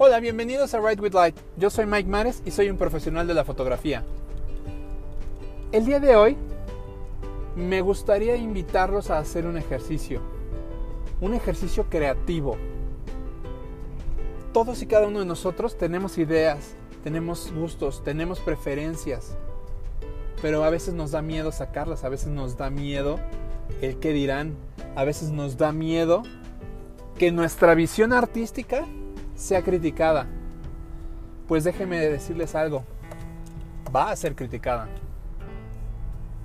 Hola, bienvenidos a Ride with Light. Yo soy Mike Mares y soy un profesional de la fotografía. El día de hoy me gustaría invitarlos a hacer un ejercicio. Un ejercicio creativo. Todos y cada uno de nosotros tenemos ideas, tenemos gustos, tenemos preferencias. Pero a veces nos da miedo sacarlas, a veces nos da miedo el qué dirán, a veces nos da miedo que nuestra visión artística sea criticada. Pues déjenme decirles algo, va a ser criticada.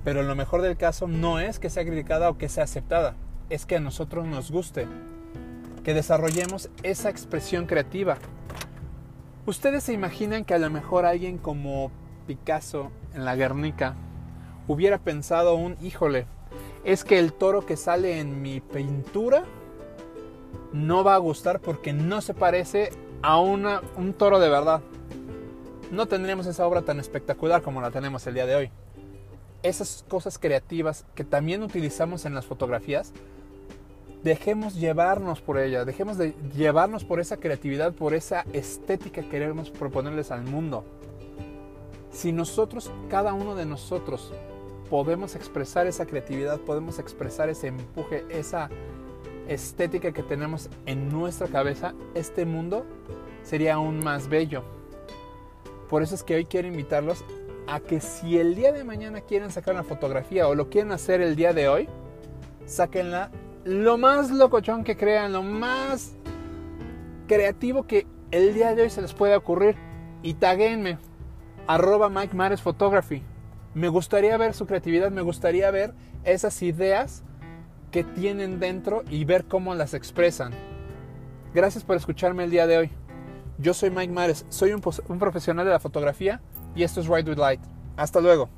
Pero lo mejor del caso no es que sea criticada o que sea aceptada, es que a nosotros nos guste, que desarrollemos esa expresión creativa. Ustedes se imaginan que a lo mejor alguien como Picasso en la Guernica hubiera pensado un, híjole, es que el toro que sale en mi pintura no va a gustar porque no se parece a una, un toro de verdad. No tendríamos esa obra tan espectacular como la tenemos el día de hoy. Esas cosas creativas que también utilizamos en las fotografías, dejemos llevarnos por ella, dejemos de llevarnos por esa creatividad, por esa estética que queremos proponerles al mundo. Si nosotros, cada uno de nosotros, podemos expresar esa creatividad, podemos expresar ese empuje, esa estética que tenemos en nuestra cabeza, este mundo sería aún más bello. Por eso es que hoy quiero invitarlos a que si el día de mañana quieren sacar una fotografía o lo quieren hacer el día de hoy, sáquenla lo más locochón que crean, lo más creativo que el día de hoy se les pueda ocurrir y taguenme arroba Mike Mares Photography. Me gustaría ver su creatividad, me gustaría ver esas ideas que tienen dentro y ver cómo las expresan. Gracias por escucharme el día de hoy. Yo soy Mike Mares, soy un, un profesional de la fotografía y esto es Ride with Light. Hasta luego.